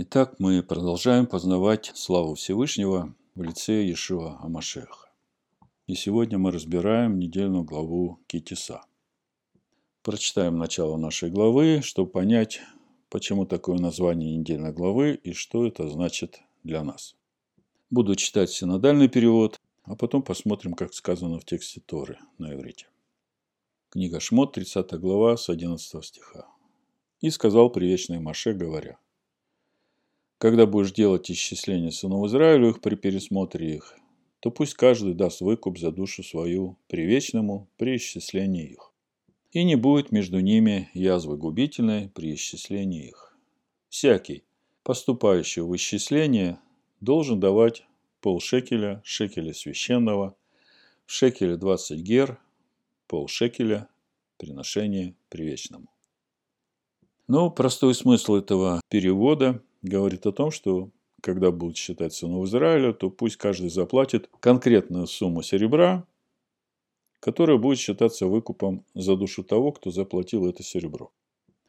Итак, мы продолжаем познавать славу Всевышнего в лице Иешуа Амашеха. И сегодня мы разбираем недельную главу Китиса. Прочитаем начало нашей главы, чтобы понять, почему такое название недельной главы и что это значит для нас. Буду читать синодальный перевод, а потом посмотрим, как сказано в тексте Торы на иврите. Книга Шмот, 30 глава, с 11 стиха. «И сказал привечный Маше, говоря – когда будешь делать исчисление сынов Израилевых при пересмотре их, то пусть каждый даст выкуп за душу свою привечному при исчислении их. И не будет между ними язвы губительной при исчислении их. Всякий, поступающий в исчисление, должен давать полшекеля, шекеля священного, в шекеле 20 гер, полшекеля, приношение привечному. Но простой смысл этого перевода говорит о том, что когда будут считать сынов Израиля, то пусть каждый заплатит конкретную сумму серебра, которая будет считаться выкупом за душу того, кто заплатил это серебро.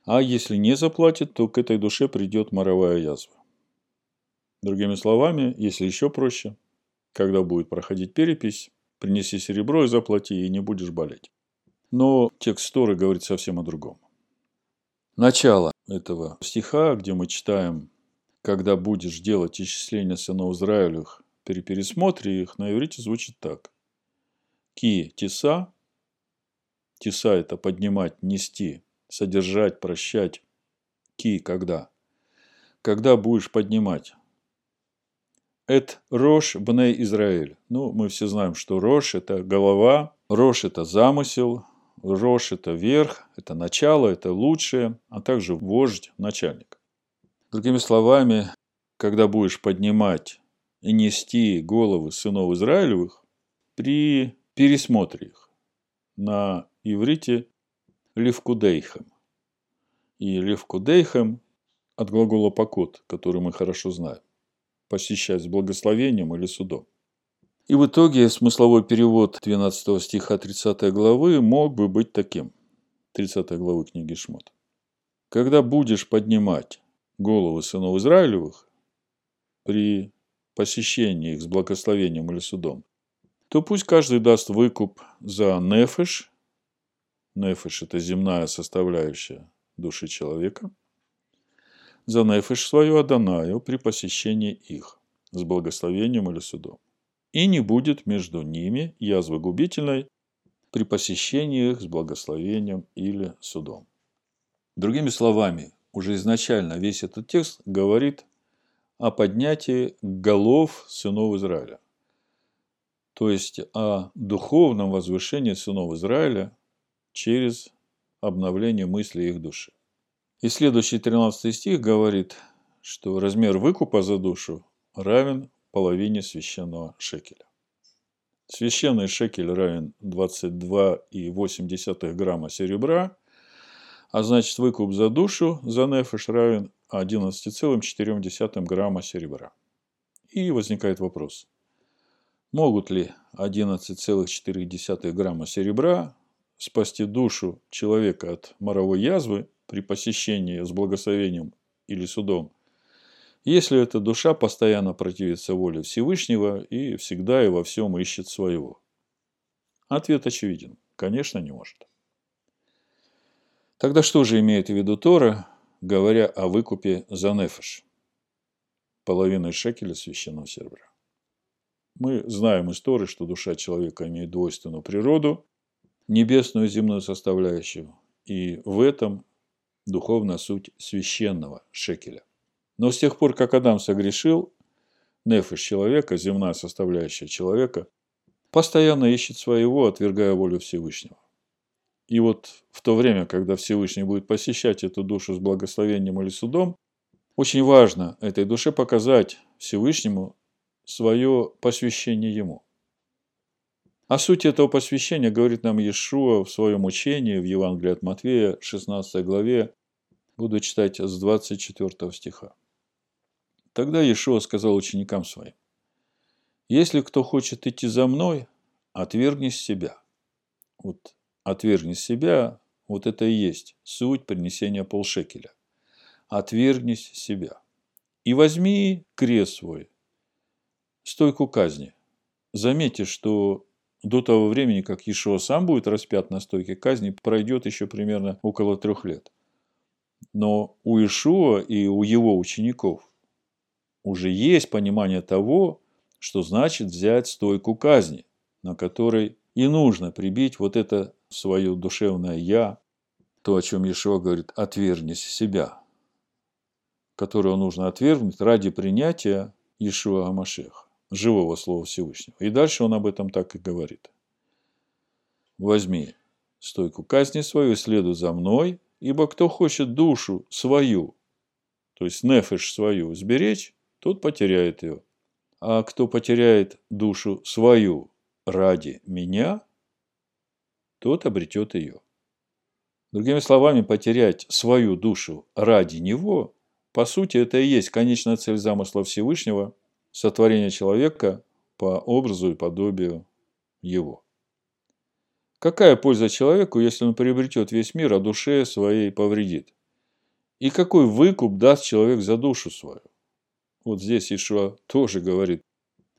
А если не заплатит, то к этой душе придет моровая язва. Другими словами, если еще проще, когда будет проходить перепись, принеси серебро и заплати, и не будешь болеть. Но текст Торы говорит совсем о другом. Начало этого стиха, где мы читаем когда будешь делать исчисление сынов Израилевых при пересмотре их, на иврите звучит так. Ки тиса. Тиса – это поднимать, нести, содержать, прощать. Ки – когда? Когда будешь поднимать. Эт Рош Бней Израиль. Ну, мы все знаем, что Рош – это голова, Рош – это замысел, Рош – это верх, это начало, это лучшее, а также вождь, начальник. Другими словами, когда будешь поднимать и нести головы сынов Израилевых при пересмотре их на иврите Левкудейхем. И Левкудейхем от глагола покот, который мы хорошо знаем, посещать с благословением или судом. И в итоге смысловой перевод 12 стиха 30 главы мог бы быть таким. 30 главы книги Шмот. Когда будешь поднимать головы сынов Израилевых при посещении их с благословением или судом, то пусть каждый даст выкуп за нефеш. Нефеш – это земная составляющая души человека. За нефеш свою Адонаю при посещении их с благословением или судом. И не будет между ними язвы губительной при посещении их с благословением или судом. Другими словами, уже изначально весь этот текст говорит о поднятии голов сынов Израиля. То есть о духовном возвышении сынов Израиля через обновление мысли их души. И следующий 13 стих говорит, что размер выкупа за душу равен половине священного шекеля. Священный шекель равен 22,8 грамма серебра – а значит выкуп за душу за нефиш равен 11,4 грамма серебра. И возникает вопрос, могут ли 11,4 грамма серебра спасти душу человека от моровой язвы при посещении с благословением или судом, если эта душа постоянно противится воле Всевышнего и всегда и во всем ищет своего? Ответ очевиден. Конечно, не может. Тогда что же имеет в виду Тора, говоря о выкупе за нефиш? Половиной шекеля священного серебра. Мы знаем из Торы, что душа человека имеет двойственную природу, небесную и земную составляющую, и в этом духовная суть священного шекеля. Но с тех пор, как Адам согрешил, нефиш человека, земная составляющая человека, постоянно ищет своего, отвергая волю Всевышнего. И вот в то время, когда Всевышний будет посещать эту душу с благословением или судом, очень важно этой душе показать Всевышнему свое посвящение Ему. О сути этого посвящения говорит нам Иешуа в своем учении в Евангелии от Матвея, 16 главе, буду читать с 24 стиха. Тогда Иешуа сказал ученикам своим, «Если кто хочет идти за мной, отвергнись себя». Вот Отвергни себя, вот это и есть суть принесения полшекеля. Отвергнись себя. и возьми крест свой, стойку казни. Заметьте, что до того времени, как Ишуа сам будет распят на стойке казни, пройдет еще примерно около трех лет. Но у Ишуа и у его учеников уже есть понимание того, что значит взять стойку казни, на которой и нужно прибить вот это свое душевное «я», то, о чем Ишуа говорит, отвергнись себя, которого нужно отвергнуть ради принятия Ишуа Амашеха живого Слова Всевышнего. И дальше он об этом так и говорит. Возьми стойку казни свою следуй за мной, ибо кто хочет душу свою, то есть нефиш свою, сберечь, тот потеряет ее. А кто потеряет душу свою ради меня, тот обретет ее. Другими словами, потерять свою душу ради него, по сути, это и есть конечная цель замысла Всевышнего – сотворение человека по образу и подобию его. Какая польза человеку, если он приобретет весь мир, а душе своей повредит? И какой выкуп даст человек за душу свою? Вот здесь Ишуа тоже говорит,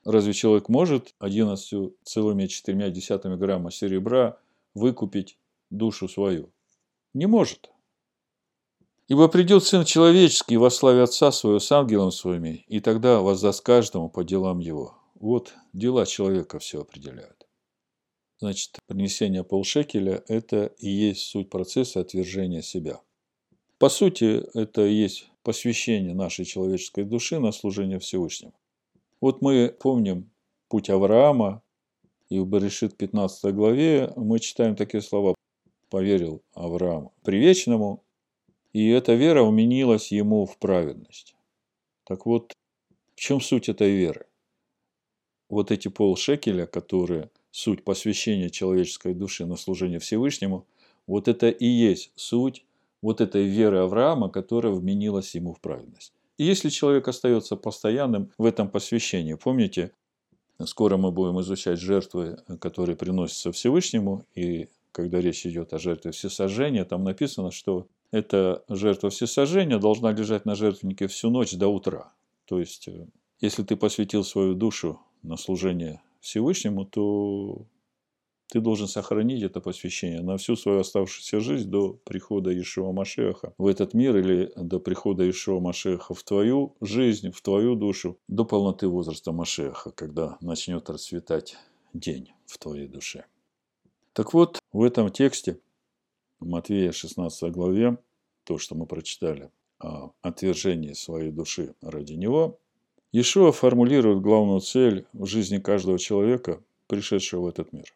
разве человек может 11,4 грамма серебра выкупить душу свою? Не может. Ибо придет Сын Человеческий во славе Отца Своего с ангелом своими, и тогда воздаст каждому по делам его. Вот дела человека все определяют. Значит, принесение полшекеля – это и есть суть процесса отвержения себя. По сути, это и есть посвящение нашей человеческой души на служение Всевышнему. Вот мы помним путь Авраама, и в Берешит 15 главе мы читаем такие слова. «Поверил Авраам привечному, и эта вера уменилась ему в праведность. Так вот, в чем суть этой веры? Вот эти полшекеля, которые суть посвящения человеческой души на служение Всевышнему, вот это и есть суть вот этой веры Авраама, которая вменилась ему в праведность. И если человек остается постоянным в этом посвящении, помните, скоро мы будем изучать жертвы, которые приносятся Всевышнему, и когда речь идет о жертве всесожжения, там написано, что эта жертва всесожжения должна лежать на жертвеннике всю ночь до утра. То есть, э, если ты посвятил свою душу на служение Всевышнему, то ты должен сохранить это посвящение на всю свою оставшуюся жизнь до прихода Ишуа Машеха в этот мир или до прихода Ишуа Машеха в твою жизнь, в твою душу, до полноты возраста Машеха, когда начнет расцветать день в твоей душе. Так вот, в этом тексте в Матвея 16 главе, то, что мы прочитали о отвержении своей души ради него, Иешуа формулирует главную цель в жизни каждого человека, пришедшего в этот мир.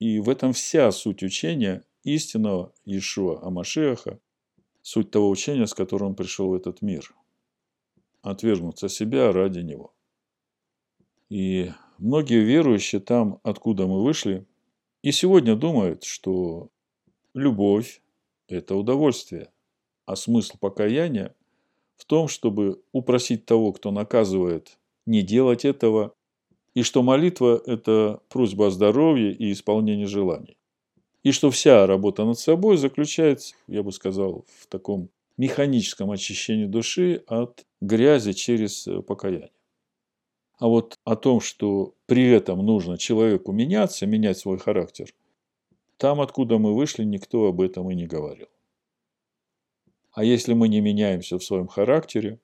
И в этом вся суть учения истинного Иешуа Амашеха, суть того учения, с которым он пришел в этот мир. Отвергнуться себя ради него. И многие верующие там, откуда мы вышли, и сегодня думают, что Любовь – это удовольствие, а смысл покаяния в том, чтобы упросить того, кто наказывает, не делать этого, и что молитва – это просьба о здоровье и исполнении желаний. И что вся работа над собой заключается, я бы сказал, в таком механическом очищении души от грязи через покаяние. А вот о том, что при этом нужно человеку меняться, менять свой характер, там, откуда мы вышли, никто об этом и не говорил. А если мы не меняемся в своем характере,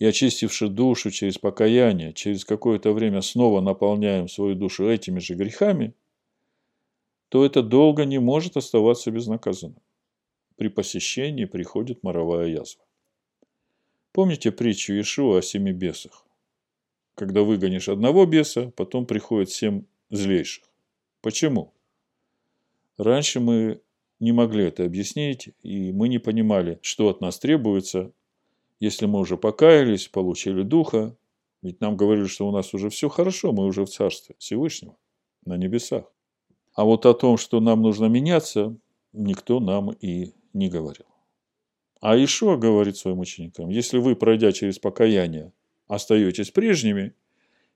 и очистивши душу через покаяние, через какое-то время снова наполняем свою душу этими же грехами, то это долго не может оставаться безнаказанным. При посещении приходит моровая язва. Помните притчу Иешуа о семи бесах? Когда выгонишь одного беса, потом приходит семь злейших. Почему? Раньше мы не могли это объяснить, и мы не понимали, что от нас требуется, если мы уже покаялись, получили Духа, ведь нам говорили, что у нас уже все хорошо, мы уже в Царстве Всевышнего, на небесах. А вот о том, что нам нужно меняться, никто нам и не говорил. А Ишуа говорит своим ученикам, если вы, пройдя через покаяние, остаетесь прежними,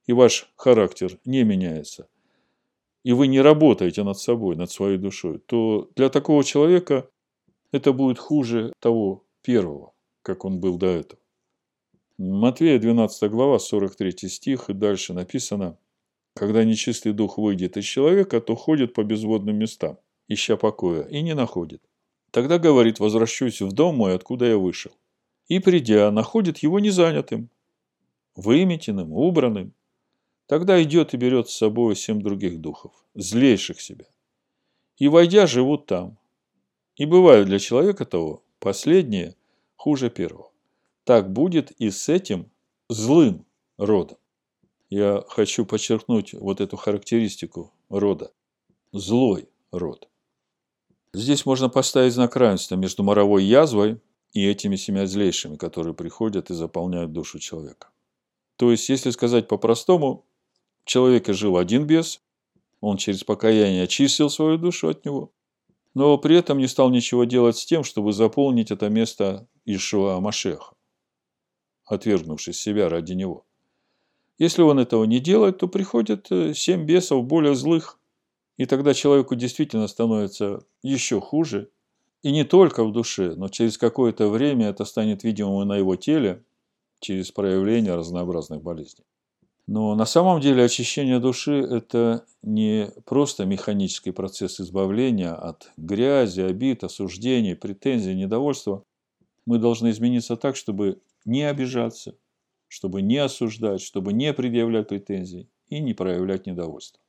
и ваш характер не меняется, и вы не работаете над собой, над своей душой, то для такого человека это будет хуже того первого, как он был до этого. Матвея 12 глава, 43 стих, и дальше написано, «Когда нечистый дух выйдет из человека, то ходит по безводным местам, ища покоя, и не находит. Тогда говорит, возвращусь в дом мой, откуда я вышел. И, придя, находит его незанятым, выметенным, убранным. Тогда идет и берет с собой семь других духов, злейших себя. И, войдя, живут там. И бывают для человека того последнее хуже первого. Так будет и с этим злым родом. Я хочу подчеркнуть вот эту характеристику рода. Злой род. Здесь можно поставить знак равенства между моровой язвой и этими семя злейшими, которые приходят и заполняют душу человека. То есть, если сказать по-простому, в человеке жил один бес, он через покаяние очистил свою душу от него, но при этом не стал ничего делать с тем, чтобы заполнить это место Ишуа Машеха, отвергнувшись себя ради него. Если он этого не делает, то приходят э, семь бесов более злых, и тогда человеку действительно становится еще хуже, и не только в душе, но через какое-то время это станет видимым на его теле, через проявление разнообразных болезней. Но на самом деле очищение души – это не просто механический процесс избавления от грязи, обид, осуждений, претензий, недовольства. Мы должны измениться так, чтобы не обижаться, чтобы не осуждать, чтобы не предъявлять претензий и не проявлять недовольство.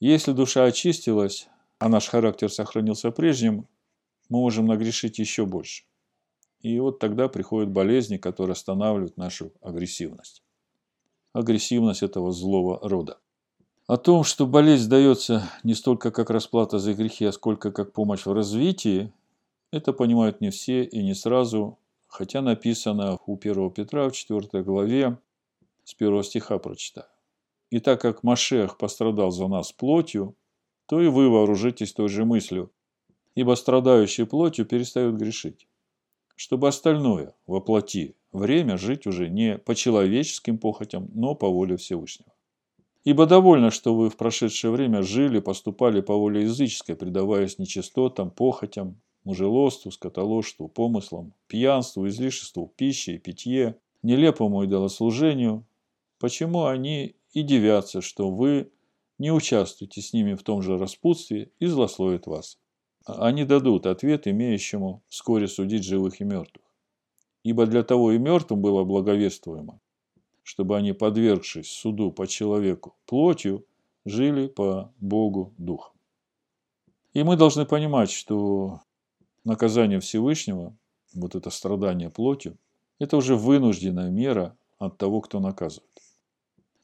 Если душа очистилась, а наш характер сохранился прежним, мы можем нагрешить еще больше. И вот тогда приходят болезни, которые останавливают нашу агрессивность агрессивность этого злого рода. О том, что болезнь дается не столько как расплата за грехи, а сколько как помощь в развитии, это понимают не все и не сразу, хотя написано у 1 Петра в 4 главе, с 1 стиха прочитаю. «И так как Машех пострадал за нас плотью, то и вы вооружитесь той же мыслью, ибо страдающие плотью перестают грешить, чтобы остальное воплоти время жить уже не по человеческим похотям, но по воле Всевышнего. Ибо довольно, что вы в прошедшее время жили, поступали по воле языческой, предаваясь нечистотам, похотям, мужелоству, скотоложству, помыслам, пьянству, излишеству, пище и питье, нелепому идолослужению. Почему они и девятся, что вы не участвуете с ними в том же распутстве и злословят вас? Они дадут ответ имеющему вскоре судить живых и мертвых. Ибо для того и мертвым было благовествуемо, чтобы они, подвергшись суду по человеку плотью, жили по Богу Духом. И мы должны понимать, что наказание Всевышнего, вот это страдание плотью, это уже вынужденная мера от того, кто наказывает.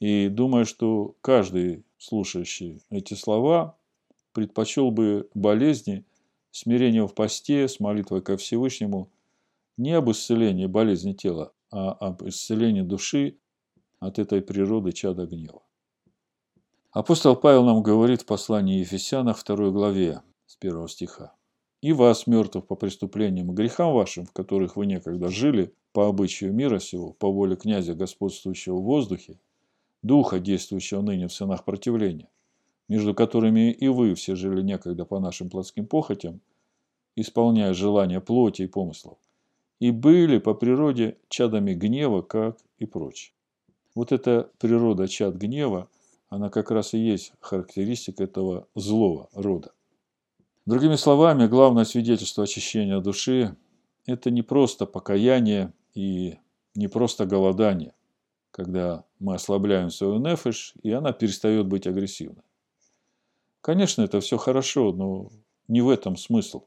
И думаю, что каждый, слушающий эти слова, предпочел бы болезни смирение в посте с молитвой ко Всевышнему не об исцелении болезни тела, а об исцелении души от этой природы чада гнева. Апостол Павел нам говорит в послании Ефесянах 2 главе с 1 стиха. «И вас, мертвых по преступлениям и грехам вашим, в которых вы некогда жили, по обычаю мира сего, по воле князя, господствующего в воздухе, духа, действующего ныне в сынах противления, между которыми и вы все жили некогда по нашим плотским похотям, исполняя желания плоти и помыслов, и были по природе чадами гнева, как и прочее. Вот эта природа чад гнева, она как раз и есть характеристика этого злого рода. Другими словами, главное свидетельство очищения души – это не просто покаяние и не просто голодание, когда мы ослабляем свою нефиш, и она перестает быть агрессивной. Конечно, это все хорошо, но не в этом смысл.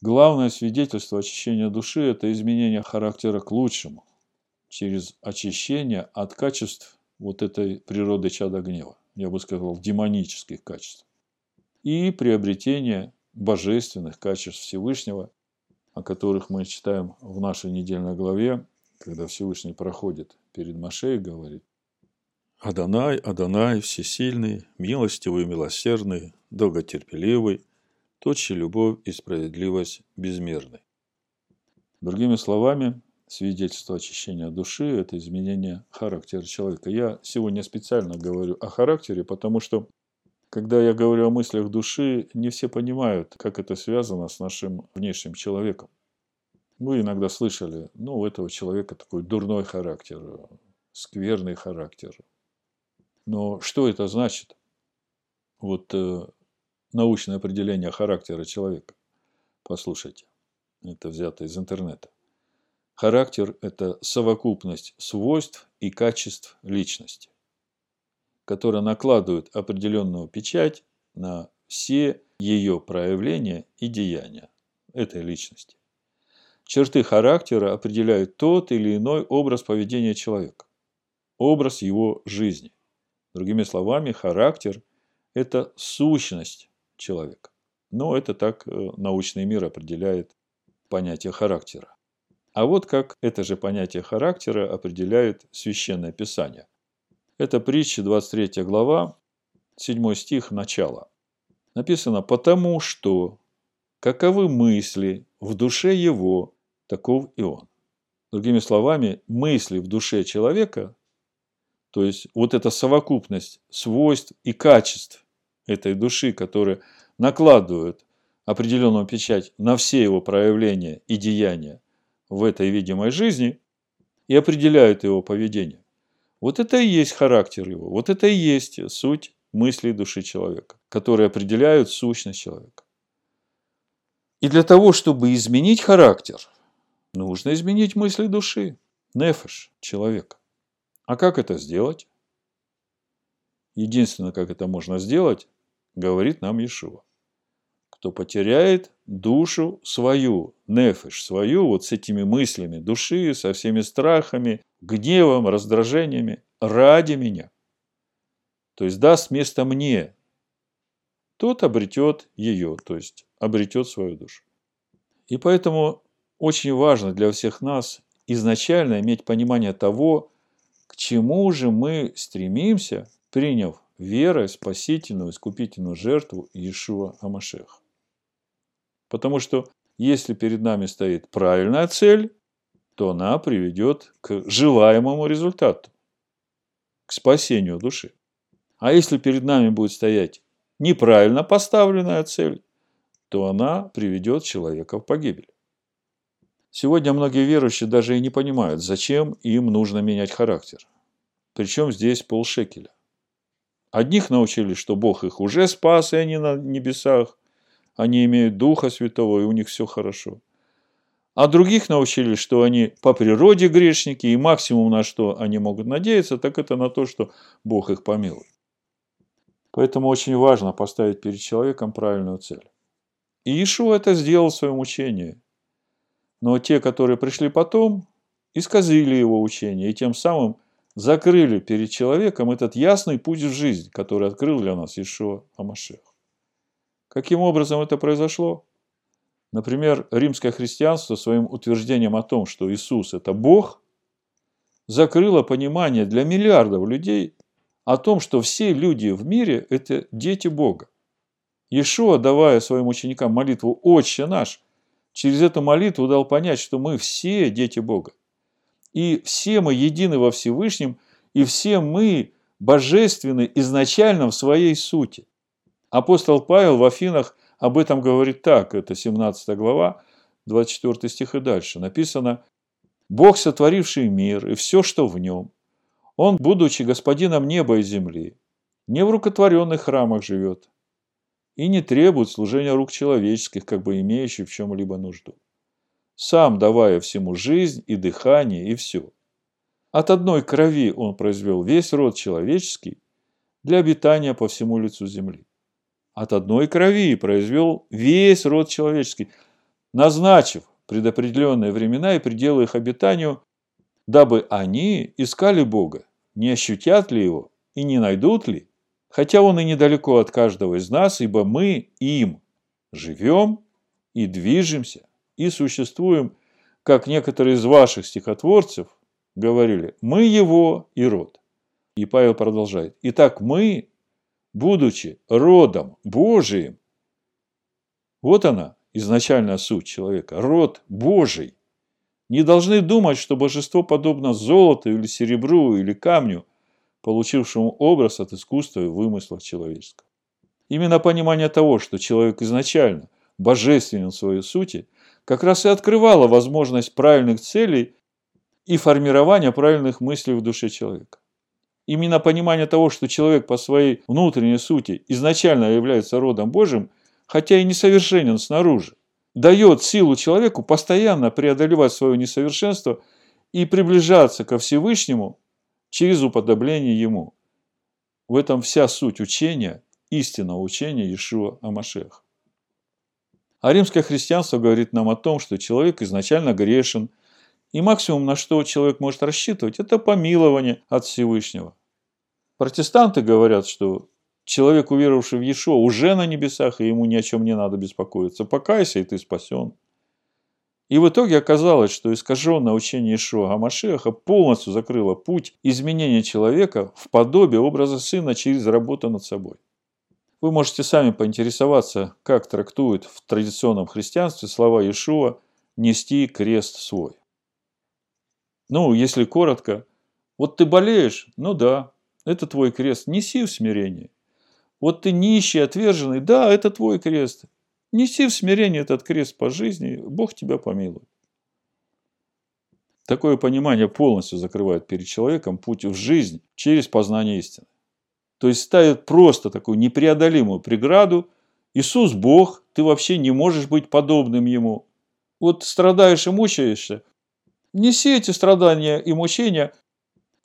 Главное свидетельство очищения души – это изменение характера к лучшему через очищение от качеств вот этой природы чада гнева, я бы сказал, демонических качеств, и приобретение божественных качеств Всевышнего, о которых мы читаем в нашей недельной главе, когда Всевышний проходит перед Машей и говорит, «Адонай, Адонай, всесильный, милостивый, милосердный, долготерпеливый, тот, чья любовь и справедливость безмерны. Другими словами, свидетельство очищения души – это изменение характера человека. Я сегодня специально говорю о характере, потому что, когда я говорю о мыслях души, не все понимают, как это связано с нашим внешним человеком. Вы иногда слышали, ну, у этого человека такой дурной характер, скверный характер. Но что это значит? Вот э, научное определение характера человека. Послушайте, это взято из интернета. Характер – это совокупность свойств и качеств личности, которая накладывает определенную печать на все ее проявления и деяния этой личности. Черты характера определяют тот или иной образ поведения человека, образ его жизни. Другими словами, характер – это сущность человека. Но это так э, научный мир определяет понятие характера. А вот как это же понятие характера определяет Священное Писание. Это притча, 23 глава, 7 стих, начало. Написано «Потому что каковы мысли в душе его, таков и он». Другими словами, мысли в душе человека, то есть вот эта совокупность свойств и качеств этой души, которые накладывают определенную печать на все его проявления и деяния в этой видимой жизни и определяют его поведение. Вот это и есть характер его, вот это и есть суть мыслей души человека, которые определяют сущность человека. И для того, чтобы изменить характер, нужно изменить мысли души, нефеш человека. А как это сделать? Единственное, как это можно сделать, говорит нам Иешуа кто потеряет душу свою, нефиш свою, вот с этими мыслями души, со всеми страхами, гневом, раздражениями, ради меня. То есть даст место мне, тот обретет ее, то есть обретет свою душу. И поэтому очень важно для всех нас изначально иметь понимание того, к чему же мы стремимся, приняв верой спасительную, искупительную жертву Иешуа Амашеха. Потому что если перед нами стоит правильная цель, то она приведет к желаемому результату, к спасению души. А если перед нами будет стоять неправильно поставленная цель, то она приведет человека в погибель. Сегодня многие верующие даже и не понимают, зачем им нужно менять характер. Причем здесь полшекеля. Одних научили, что Бог их уже спас, и они на небесах они имеют Духа Святого, и у них все хорошо. А других научили, что они по природе грешники, и максимум на что они могут надеяться, так это на то, что Бог их помилует. Поэтому очень важно поставить перед человеком правильную цель. И Иешуа это сделал в своем учении. Но те, которые пришли потом, исказили его учение, и тем самым закрыли перед человеком этот ясный путь в жизнь, который открыл для нас Иешуа Амашех. Каким образом это произошло? Например, римское христианство своим утверждением о том, что Иисус – это Бог, закрыло понимание для миллиардов людей о том, что все люди в мире – это дети Бога. Иешуа, давая своим ученикам молитву «Отче наш», через эту молитву дал понять, что мы все дети Бога. И все мы едины во Всевышнем, и все мы божественны изначально в своей сути. Апостол Павел в Афинах об этом говорит так, это 17 глава, 24 стих и дальше. Написано, «Бог, сотворивший мир и все, что в нем, Он, будучи господином неба и земли, не в рукотворенных храмах живет и не требует служения рук человеческих, как бы имеющих в чем-либо нужду, сам давая всему жизнь и дыхание и все. От одной крови Он произвел весь род человеческий для обитания по всему лицу земли от одной крови произвел весь род человеческий, назначив предопределенные времена и пределы их обитанию, дабы они искали Бога, не ощутят ли Его и не найдут ли, хотя Он и недалеко от каждого из нас, ибо мы им живем и движемся и существуем, как некоторые из ваших стихотворцев говорили, мы Его и род. И Павел продолжает. Итак, мы будучи родом Божиим, вот она, изначальная суть человека, род Божий. Не должны думать, что божество подобно золоту или серебру или камню, получившему образ от искусства и вымысла человеческого. Именно понимание того, что человек изначально божественен в своей сути, как раз и открывала возможность правильных целей и формирования правильных мыслей в душе человека. Именно понимание того, что человек по своей внутренней сути изначально является родом Божьим, хотя и несовершенен снаружи, дает силу человеку постоянно преодолевать свое несовершенство и приближаться ко Всевышнему через уподобление Ему. В этом вся суть учения, истинного учения Иешуа Амашех. А римское христианство говорит нам о том, что человек изначально грешен – и максимум, на что человек может рассчитывать, это помилование от Всевышнего. Протестанты говорят, что человек, уверовавший в Иешуа, уже на небесах, и ему ни о чем не надо беспокоиться. Покайся, и ты спасен. И в итоге оказалось, что искаженное учение Ишуа Гамашеха полностью закрыло путь изменения человека в подобие образа сына через работу над собой. Вы можете сами поинтересоваться, как трактуют в традиционном христианстве слова Иешуа «нести крест свой». Ну, если коротко, вот ты болеешь, ну да, это твой крест, неси в смирении. Вот ты нищий, отверженный, да, это твой крест. Неси в смирении этот крест по жизни, Бог тебя помилует. Такое понимание полностью закрывает перед человеком путь в жизнь через познание истины. То есть ставит просто такую непреодолимую преграду. Иисус Бог, ты вообще не можешь быть подобным Ему. Вот страдаешь и мучаешься, неси эти страдания и мучения,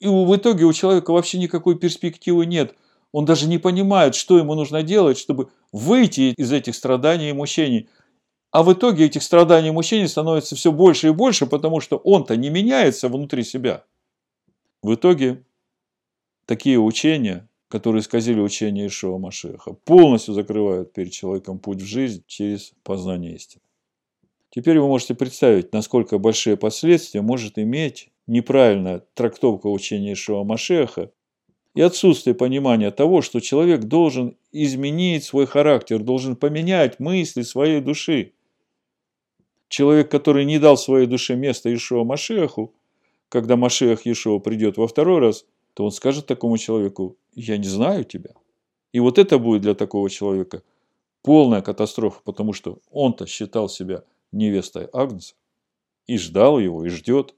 и в итоге у человека вообще никакой перспективы нет. Он даже не понимает, что ему нужно делать, чтобы выйти из этих страданий и мучений. А в итоге этих страданий и мучений становится все больше и больше, потому что он-то не меняется внутри себя. В итоге такие учения, которые исказили учение Ишуа Машеха, полностью закрывают перед человеком путь в жизнь через познание истины. Теперь вы можете представить, насколько большие последствия может иметь неправильная трактовка учения Ишуа Машеха и отсутствие понимания того, что человек должен изменить свой характер, должен поменять мысли своей души. Человек, который не дал своей душе место Ишуа Машеху, когда Машех Ишуа придет во второй раз, то он скажет такому человеку, я не знаю тебя. И вот это будет для такого человека полная катастрофа, потому что он-то считал себя невестой Агнца, и ждал его, и ждет.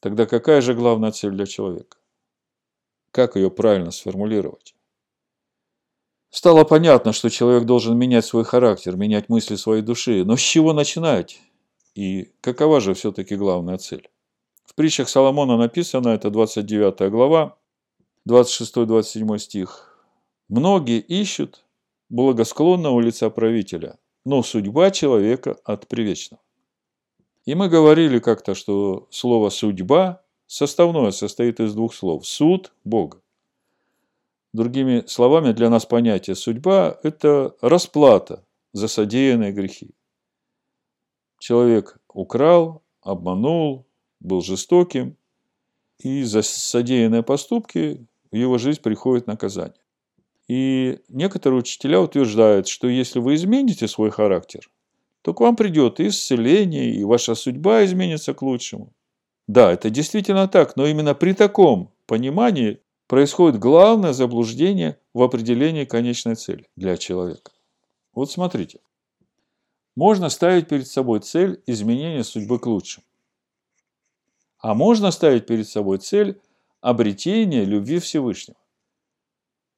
Тогда какая же главная цель для человека? Как ее правильно сформулировать? Стало понятно, что человек должен менять свой характер, менять мысли своей души. Но с чего начинать? И какова же все-таки главная цель? В притчах Соломона написано, это 29 глава, 26-27 стих. «Многие ищут благосклонного лица правителя, но судьба человека от привечного. И мы говорили как-то, что слово «судьба» составное состоит из двух слов – «суд» – Бога. Другими словами, для нас понятие «судьба» – это расплата за содеянные грехи. Человек украл, обманул, был жестоким, и за содеянные поступки в его жизнь приходит наказание. И некоторые учителя утверждают, что если вы измените свой характер, то к вам придет и исцеление, и ваша судьба изменится к лучшему. Да, это действительно так, но именно при таком понимании происходит главное заблуждение в определении конечной цели для человека. Вот смотрите. Можно ставить перед собой цель изменения судьбы к лучшему. А можно ставить перед собой цель обретения любви Всевышнего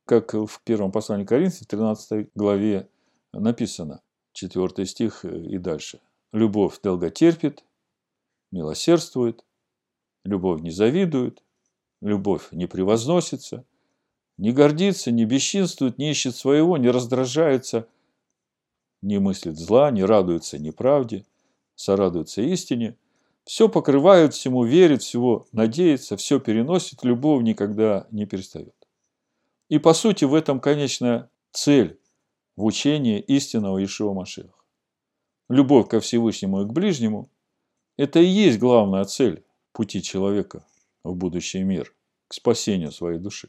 как в первом послании Коринфянам, 13 главе написано, 4 стих и дальше. «Любовь долготерпит, милосердствует, любовь не завидует, любовь не превозносится, не гордится, не бесчинствует, не ищет своего, не раздражается, не мыслит зла, не радуется неправде, сорадуется истине, все покрывает, всему верит, всего надеется, все переносит, любовь никогда не перестает. И по сути в этом конечная цель в учении истинного Ишуа Машеха. Любовь ко Всевышнему и к ближнему – это и есть главная цель пути человека в будущий мир, к спасению своей души.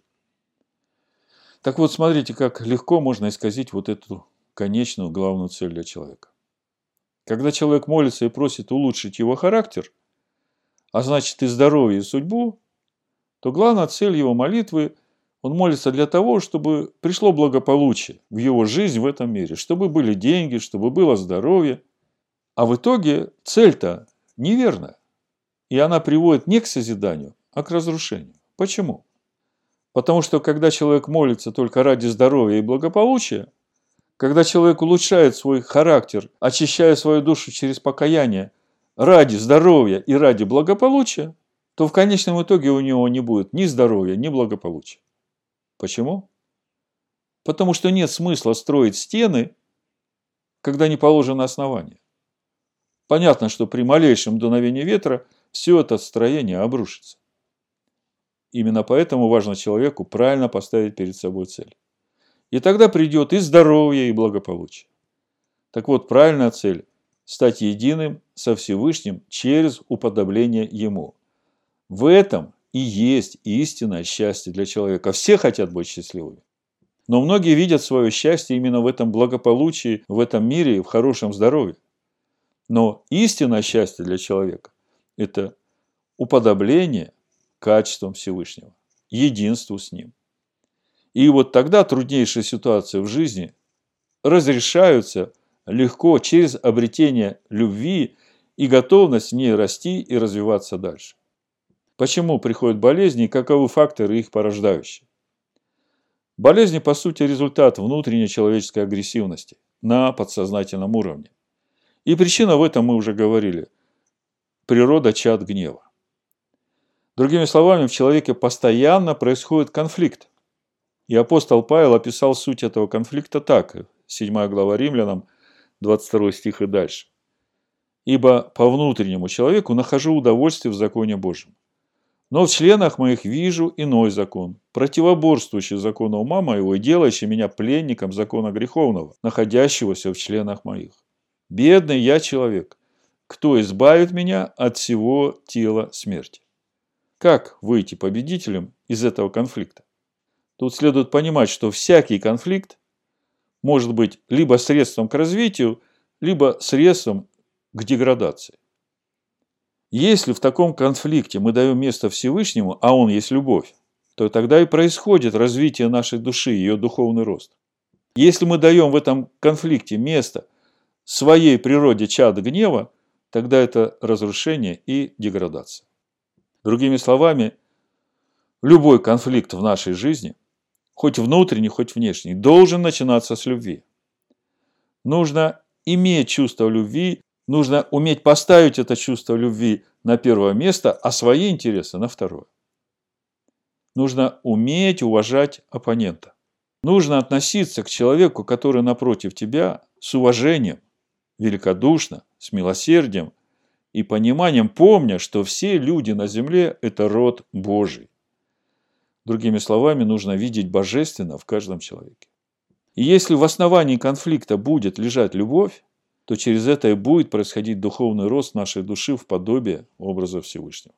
Так вот, смотрите, как легко можно исказить вот эту конечную главную цель для человека. Когда человек молится и просит улучшить его характер, а значит и здоровье, и судьбу, то главная цель его молитвы он молится для того, чтобы пришло благополучие в его жизнь в этом мире, чтобы были деньги, чтобы было здоровье. А в итоге цель-то неверная. И она приводит не к созиданию, а к разрушению. Почему? Потому что когда человек молится только ради здоровья и благополучия, когда человек улучшает свой характер, очищая свою душу через покаяние ради здоровья и ради благополучия, то в конечном итоге у него не будет ни здоровья, ни благополучия. Почему? Потому что нет смысла строить стены, когда не положено основание. Понятно, что при малейшем дуновении ветра все это строение обрушится. Именно поэтому важно человеку правильно поставить перед собой цель. И тогда придет и здоровье, и благополучие. Так вот, правильная цель – стать единым со Всевышним через уподобление Ему. В этом и есть истинное счастье для человека. Все хотят быть счастливыми. Но многие видят свое счастье именно в этом благополучии, в этом мире и в хорошем здоровье. Но истинное счастье для человека – это уподобление качествам Всевышнего, единству с Ним. И вот тогда труднейшие ситуации в жизни разрешаются легко через обретение любви и готовность в ней расти и развиваться дальше. Почему приходят болезни и каковы факторы их порождающие? Болезни, по сути, результат внутренней человеческой агрессивности на подсознательном уровне. И причина в этом мы уже говорили. Природа чад гнева. Другими словами, в человеке постоянно происходит конфликт. И апостол Павел описал суть этого конфликта так, 7 глава Римлянам, 22 стих и дальше. «Ибо по внутреннему человеку нахожу удовольствие в законе Божьем. Но в членах моих вижу иной закон, противоборствующий закону ума моего и делающий меня пленником закона греховного, находящегося в членах моих. Бедный я человек, кто избавит меня от всего тела смерти? Как выйти победителем из этого конфликта? Тут следует понимать, что всякий конфликт может быть либо средством к развитию, либо средством к деградации. Если в таком конфликте мы даем место Всевышнему, а Он есть любовь, то тогда и происходит развитие нашей души, ее духовный рост. Если мы даем в этом конфликте место своей природе чада гнева, тогда это разрушение и деградация. Другими словами, любой конфликт в нашей жизни, хоть внутренний, хоть внешний, должен начинаться с любви. Нужно иметь чувство любви, нужно уметь поставить это чувство любви на первое место, а свои интересы на второе. Нужно уметь уважать оппонента. Нужно относиться к человеку, который напротив тебя, с уважением, великодушно, с милосердием, и пониманием, помня, что все люди на земле – это род Божий. Другими словами, нужно видеть божественно в каждом человеке. И если в основании конфликта будет лежать любовь, то через это и будет происходить духовный рост нашей души в подобие образа Всевышнего.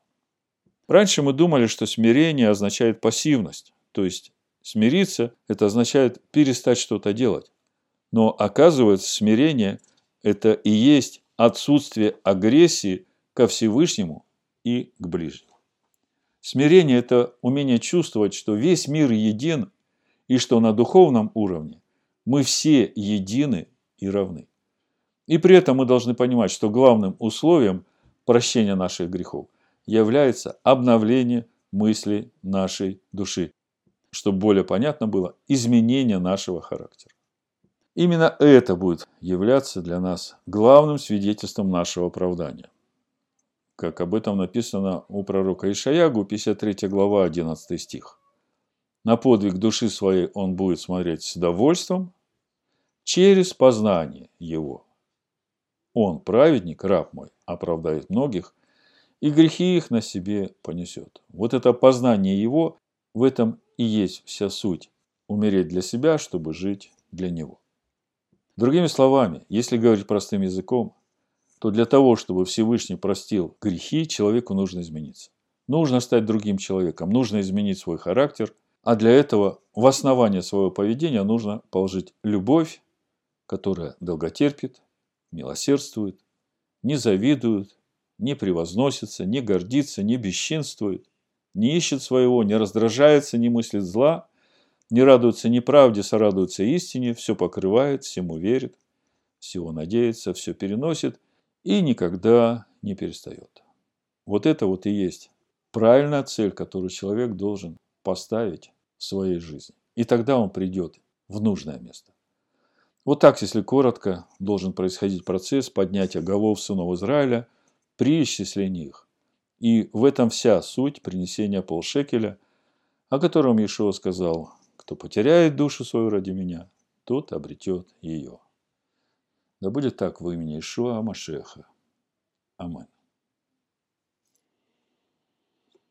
Раньше мы думали, что смирение означает пассивность, то есть смириться – это означает перестать что-то делать. Но оказывается, смирение – это и есть отсутствие агрессии ко Всевышнему и к ближнему. Смирение – это умение чувствовать, что весь мир един, и что на духовном уровне мы все едины и равны. И при этом мы должны понимать, что главным условием прощения наших грехов является обновление мыслей нашей души, чтобы более понятно было изменение нашего характера. Именно это будет являться для нас главным свидетельством нашего оправдания. Как об этом написано у пророка Ишаягу, 53 глава, 11 стих. На подвиг души своей он будет смотреть с удовольствием через познание его. Он, праведник, раб мой, оправдает многих, и грехи их на себе понесет. Вот это познание его, в этом и есть вся суть. Умереть для себя, чтобы жить для него. Другими словами, если говорить простым языком, то для того, чтобы Всевышний простил грехи, человеку нужно измениться. Нужно стать другим человеком, нужно изменить свой характер, а для этого в основание своего поведения нужно положить любовь, которая долготерпит, милосердствует, не завидует, не превозносится, не гордится, не бесчинствует, не ищет своего, не раздражается, не мыслит зла, не радуется неправде, сорадуется истине, все покрывает, всему верит, всего надеется, все переносит и никогда не перестает. Вот это вот и есть правильная цель, которую человек должен поставить в своей жизни. И тогда он придет в нужное место. Вот так, если коротко, должен происходить процесс поднятия голов сынов Израиля при исчислении их. И в этом вся суть принесения полшекеля, о котором Иешуа сказал, кто потеряет душу свою ради меня, тот обретет ее. Да будет так в имени Ишуа Машеха. Аминь.